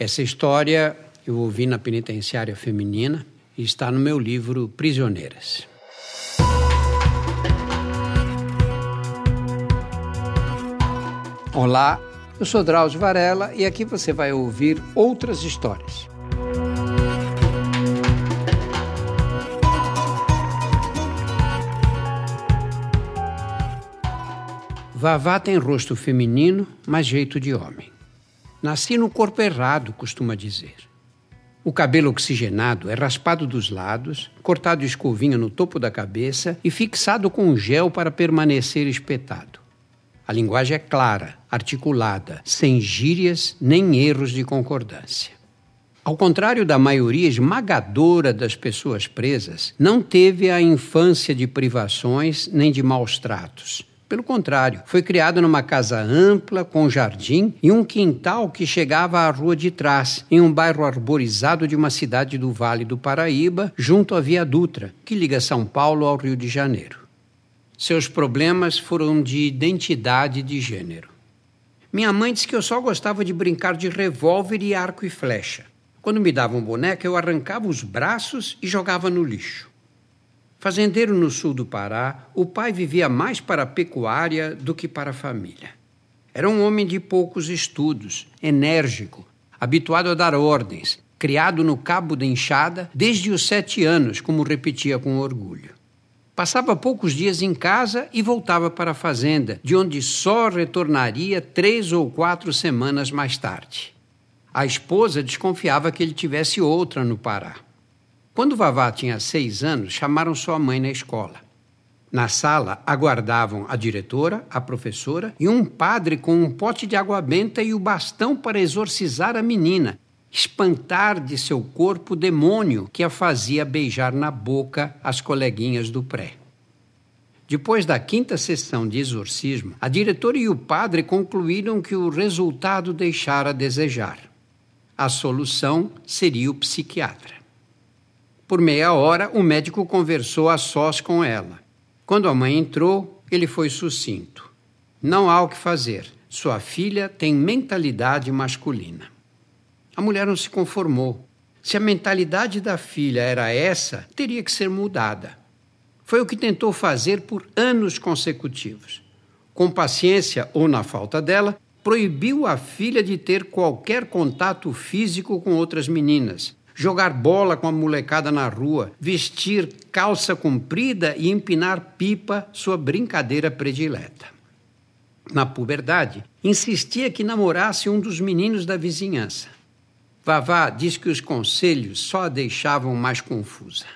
Essa história eu ouvi na penitenciária feminina e está no meu livro Prisioneiras. Olá, eu sou Drauzio Varela e aqui você vai ouvir outras histórias. Vavá tem rosto feminino, mas jeito de homem. Nasci no corpo errado, costuma dizer. O cabelo oxigenado é raspado dos lados, cortado escovinha no topo da cabeça e fixado com gel para permanecer espetado. A linguagem é clara, articulada, sem gírias nem erros de concordância. Ao contrário da maioria esmagadora das pessoas presas, não teve a infância de privações nem de maus tratos pelo contrário, foi criado numa casa ampla, com jardim e um quintal que chegava à rua de trás, em um bairro arborizado de uma cidade do Vale do Paraíba, junto à Via Dutra, que liga São Paulo ao Rio de Janeiro. Seus problemas foram de identidade de gênero. Minha mãe disse que eu só gostava de brincar de revólver e arco e flecha. Quando me davam boneca, eu arrancava os braços e jogava no lixo. Fazendeiro no sul do Pará, o pai vivia mais para a pecuária do que para a família. Era um homem de poucos estudos, enérgico, habituado a dar ordens, criado no cabo da enxada desde os sete anos, como repetia com orgulho. Passava poucos dias em casa e voltava para a fazenda, de onde só retornaria três ou quatro semanas mais tarde. A esposa desconfiava que ele tivesse outra no Pará. Quando Vavá tinha seis anos, chamaram sua mãe na escola. Na sala aguardavam a diretora, a professora e um padre com um pote de água benta e o bastão para exorcizar a menina, espantar de seu corpo o demônio que a fazia beijar na boca as coleguinhas do pré. Depois da quinta sessão de exorcismo, a diretora e o padre concluíram que o resultado deixara a desejar. A solução seria o psiquiatra. Por meia hora, o médico conversou a sós com ela. Quando a mãe entrou, ele foi sucinto. Não há o que fazer. Sua filha tem mentalidade masculina. A mulher não se conformou. Se a mentalidade da filha era essa, teria que ser mudada. Foi o que tentou fazer por anos consecutivos. Com paciência ou na falta dela, proibiu a filha de ter qualquer contato físico com outras meninas, jogar bola com a molecada na rua, vestir calça comprida e empinar pipa, sua brincadeira predileta. Na puberdade, insistia que namorasse um dos meninos da vizinhança. Vavá diz que os conselhos só a deixavam mais confusa.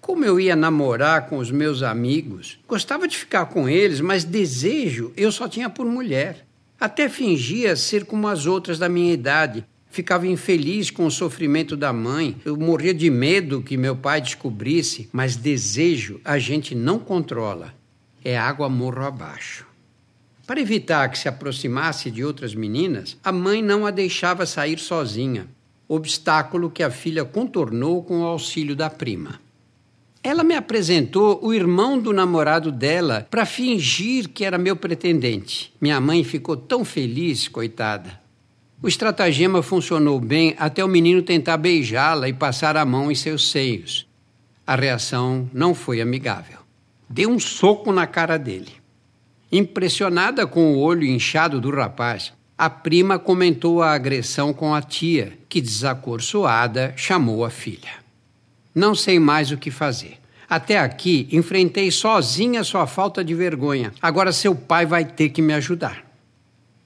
Como eu ia namorar com os meus amigos? Gostava de ficar com eles, mas desejo eu só tinha por mulher. Até fingia ser como as outras da minha idade, ficava infeliz com o sofrimento da mãe. Eu morria de medo que meu pai descobrisse, mas desejo a gente não controla. É água morro abaixo. Para evitar que se aproximasse de outras meninas, a mãe não a deixava sair sozinha, obstáculo que a filha contornou com o auxílio da prima. Ela me apresentou o irmão do namorado dela para fingir que era meu pretendente. Minha mãe ficou tão feliz, coitada. O estratagema funcionou bem até o menino tentar beijá-la e passar a mão em seus seios. A reação não foi amigável. Deu um soco na cara dele. Impressionada com o olho inchado do rapaz, a prima comentou a agressão com a tia, que, desacorçoada, chamou a filha. Não sei mais o que fazer. Até aqui enfrentei sozinha sua falta de vergonha. Agora seu pai vai ter que me ajudar.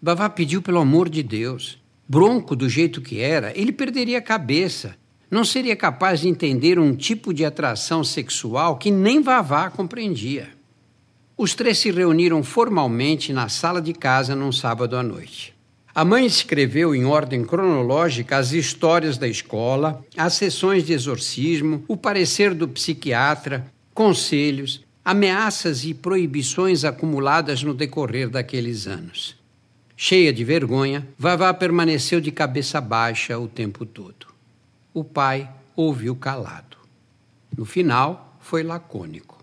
Bavá pediu pelo amor de Deus bronco do jeito que era, ele perderia a cabeça. Não seria capaz de entender um tipo de atração sexual que nem Vavá compreendia. Os três se reuniram formalmente na sala de casa num sábado à noite. A mãe escreveu em ordem cronológica as histórias da escola, as sessões de exorcismo, o parecer do psiquiatra, conselhos, ameaças e proibições acumuladas no decorrer daqueles anos. Cheia de vergonha, Vavá permaneceu de cabeça baixa o tempo todo. O pai ouviu calado. No final, foi lacônico.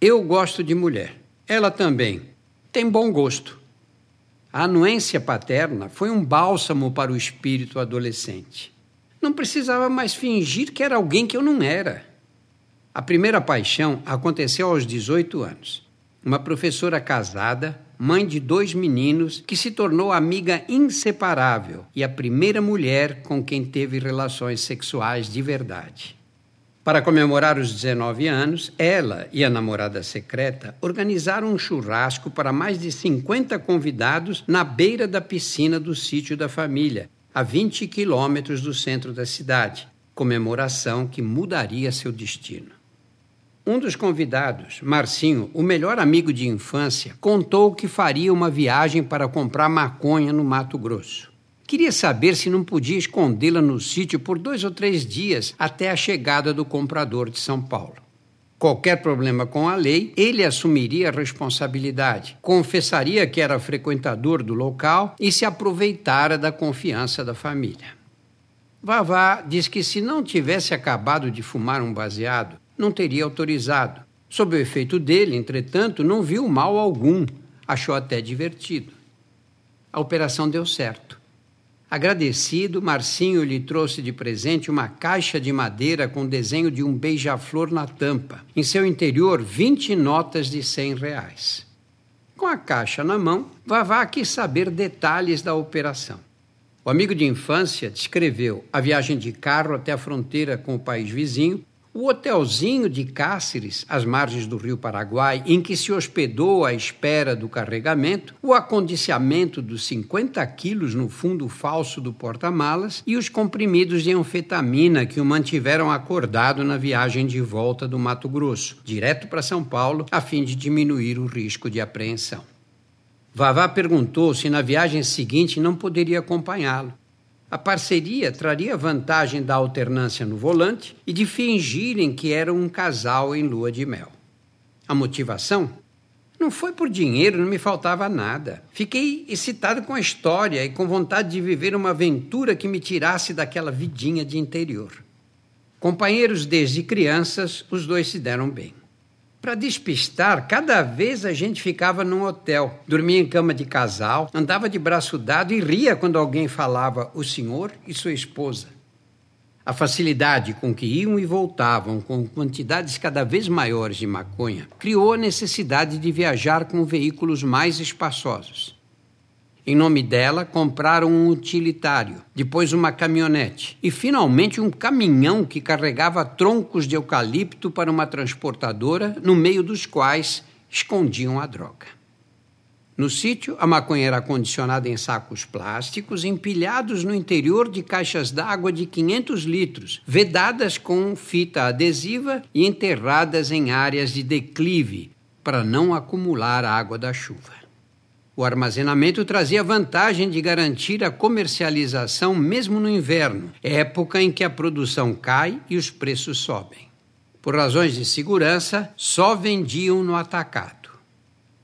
Eu gosto de mulher. Ela também. Tem bom gosto. A anuência paterna foi um bálsamo para o espírito adolescente. Não precisava mais fingir que era alguém que eu não era. A primeira paixão aconteceu aos 18 anos. Uma professora casada, mãe de dois meninos, que se tornou amiga inseparável e a primeira mulher com quem teve relações sexuais de verdade. Para comemorar os 19 anos, ela e a namorada secreta organizaram um churrasco para mais de 50 convidados na beira da piscina do sítio da família, a 20 quilômetros do centro da cidade. Comemoração que mudaria seu destino. Um dos convidados, Marcinho, o melhor amigo de infância, contou que faria uma viagem para comprar maconha no Mato Grosso. Queria saber se não podia escondê-la no sítio por dois ou três dias até a chegada do comprador de São Paulo. Qualquer problema com a lei, ele assumiria a responsabilidade, confessaria que era frequentador do local e se aproveitara da confiança da família. Vavá diz que se não tivesse acabado de fumar um baseado, não teria autorizado. Sob o efeito dele, entretanto, não viu mal algum, achou até divertido. A operação deu certo. Agradecido, Marcinho lhe trouxe de presente uma caixa de madeira com desenho de um beija-flor na tampa. Em seu interior, 20 notas de 100 reais. Com a caixa na mão, Vavá quis saber detalhes da operação. O amigo de infância descreveu a viagem de carro até a fronteira com o país vizinho, o hotelzinho de Cáceres, às margens do rio Paraguai, em que se hospedou à espera do carregamento, o acondicionamento dos 50 quilos no fundo falso do porta-malas e os comprimidos de anfetamina que o mantiveram acordado na viagem de volta do Mato Grosso, direto para São Paulo, a fim de diminuir o risco de apreensão. Vavá perguntou se na viagem seguinte não poderia acompanhá-lo. A parceria traria vantagem da alternância no volante e de fingirem que eram um casal em lua de mel. A motivação? Não foi por dinheiro, não me faltava nada. Fiquei excitado com a história e com vontade de viver uma aventura que me tirasse daquela vidinha de interior. Companheiros desde crianças, os dois se deram bem. Para despistar, cada vez a gente ficava num hotel, dormia em cama de casal, andava de braço dado e ria quando alguém falava o senhor e sua esposa. A facilidade com que iam e voltavam com quantidades cada vez maiores de maconha criou a necessidade de viajar com veículos mais espaçosos. Em nome dela, compraram um utilitário, depois uma caminhonete e finalmente um caminhão que carregava troncos de eucalipto para uma transportadora, no meio dos quais escondiam a droga. No sítio, a maconha era acondicionada em sacos plásticos empilhados no interior de caixas d'água de 500 litros, vedadas com fita adesiva e enterradas em áreas de declive para não acumular água da chuva. O armazenamento trazia vantagem de garantir a comercialização mesmo no inverno, época em que a produção cai e os preços sobem. Por razões de segurança, só vendiam no atacado.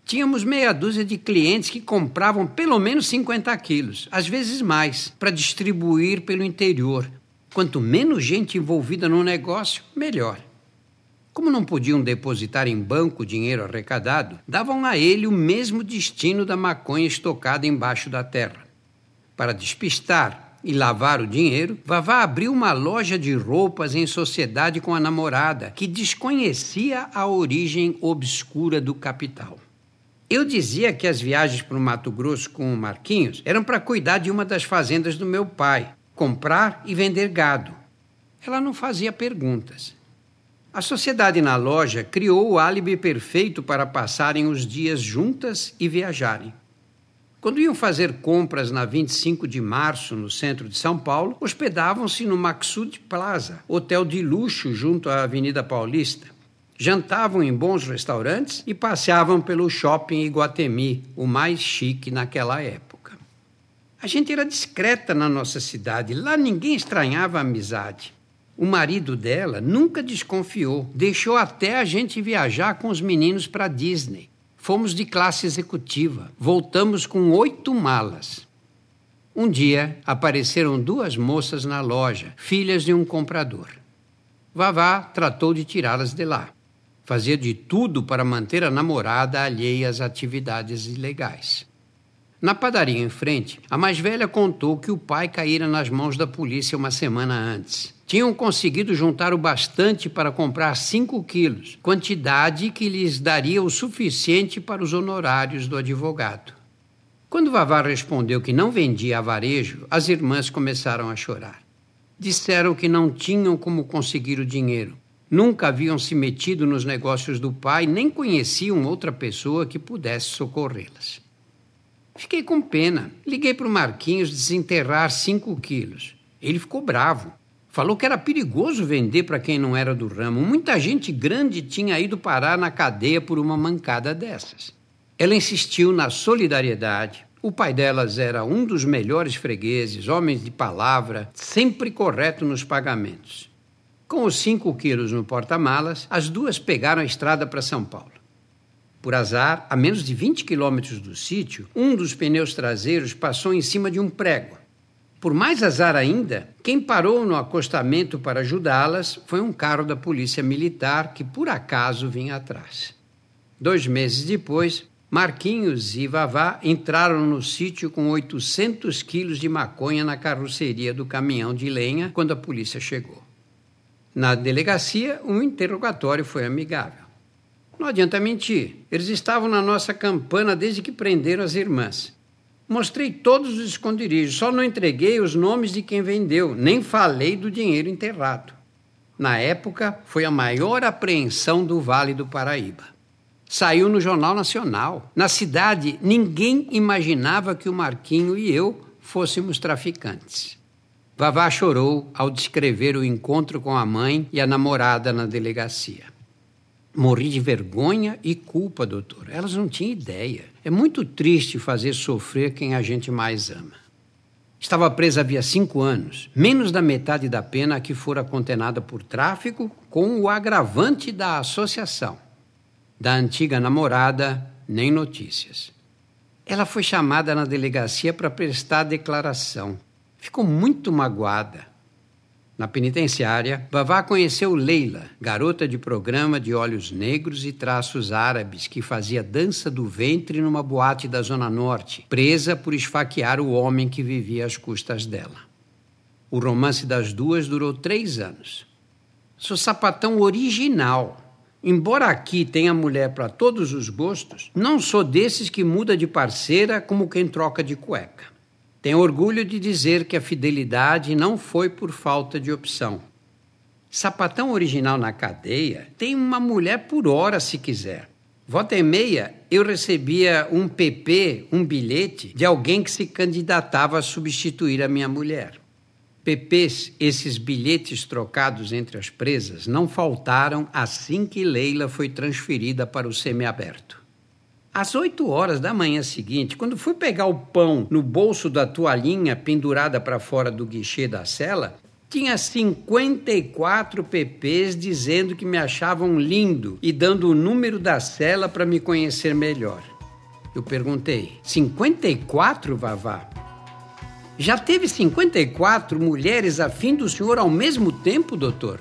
Tínhamos meia dúzia de clientes que compravam pelo menos 50 quilos, às vezes mais, para distribuir pelo interior. Quanto menos gente envolvida no negócio, melhor. Como não podiam depositar em banco o dinheiro arrecadado, davam a ele o mesmo destino da maconha estocada embaixo da terra. Para despistar e lavar o dinheiro, Vavá abriu uma loja de roupas em sociedade com a namorada, que desconhecia a origem obscura do capital. Eu dizia que as viagens para o Mato Grosso com o Marquinhos eram para cuidar de uma das fazendas do meu pai, comprar e vender gado. Ela não fazia perguntas. A sociedade na loja criou o álibi perfeito para passarem os dias juntas e viajarem. Quando iam fazer compras na 25 de março, no centro de São Paulo, hospedavam-se no Maxud Plaza, hotel de luxo junto à Avenida Paulista. Jantavam em bons restaurantes e passeavam pelo shopping Iguatemi, o mais chique naquela época. A gente era discreta na nossa cidade, lá ninguém estranhava a amizade. O marido dela nunca desconfiou, deixou até a gente viajar com os meninos para Disney. Fomos de classe executiva, voltamos com oito malas. Um dia apareceram duas moças na loja, filhas de um comprador. Vavá tratou de tirá-las de lá. Fazia de tudo para manter a namorada alheia às atividades ilegais. Na padaria em frente, a mais velha contou que o pai caíra nas mãos da polícia uma semana antes. Tinham conseguido juntar o bastante para comprar 5 quilos, quantidade que lhes daria o suficiente para os honorários do advogado. Quando Vavá respondeu que não vendia a varejo, as irmãs começaram a chorar. Disseram que não tinham como conseguir o dinheiro. Nunca haviam se metido nos negócios do pai, nem conheciam outra pessoa que pudesse socorrê-las. Fiquei com pena. Liguei para o Marquinhos desenterrar cinco quilos. Ele ficou bravo. Falou que era perigoso vender para quem não era do ramo. Muita gente grande tinha ido parar na cadeia por uma mancada dessas. Ela insistiu na solidariedade. O pai delas era um dos melhores fregueses, homens de palavra, sempre correto nos pagamentos. Com os cinco quilos no porta-malas, as duas pegaram a estrada para São Paulo. Por azar, a menos de 20 quilômetros do sítio, um dos pneus traseiros passou em cima de um prego. Por mais azar ainda, quem parou no acostamento para ajudá-las foi um carro da polícia militar que por acaso vinha atrás. Dois meses depois, Marquinhos e Vavá entraram no sítio com 800 quilos de maconha na carroceria do caminhão de lenha quando a polícia chegou. Na delegacia, um interrogatório foi amigável. Não adianta mentir. Eles estavam na nossa campana desde que prenderam as irmãs. Mostrei todos os esconderijos, só não entreguei os nomes de quem vendeu, nem falei do dinheiro enterrado. Na época, foi a maior apreensão do Vale do Paraíba. Saiu no Jornal Nacional. Na cidade, ninguém imaginava que o Marquinho e eu fôssemos traficantes. Vavá chorou ao descrever o encontro com a mãe e a namorada na delegacia. Morri de vergonha e culpa, doutor. Elas não tinham ideia. É muito triste fazer sofrer quem a gente mais ama. Estava presa havia cinco anos, menos da metade da pena a que fora condenada por tráfico, com o agravante da associação. Da antiga namorada, nem notícias. Ela foi chamada na delegacia para prestar declaração. Ficou muito magoada. Na penitenciária, Vavá conheceu Leila, garota de programa de olhos negros e traços árabes que fazia dança do ventre numa boate da Zona Norte, presa por esfaquear o homem que vivia às custas dela. O romance das duas durou três anos. Sou sapatão original. Embora aqui tenha mulher para todos os gostos, não sou desses que muda de parceira como quem troca de cueca. Tenho orgulho de dizer que a fidelidade não foi por falta de opção. Sapatão original na cadeia tem uma mulher por hora se quiser. Volta e meia, eu recebia um PP, um bilhete, de alguém que se candidatava a substituir a minha mulher. PPs, esses bilhetes trocados entre as presas, não faltaram assim que Leila foi transferida para o semiaberto. Às 8 horas da manhã seguinte, quando fui pegar o pão no bolso da toalhinha pendurada para fora do guichê da cela, tinha 54 PPs dizendo que me achavam lindo e dando o número da cela para me conhecer melhor. Eu perguntei: 54, Vavá? Já teve 54 mulheres afim do senhor ao mesmo tempo, doutor?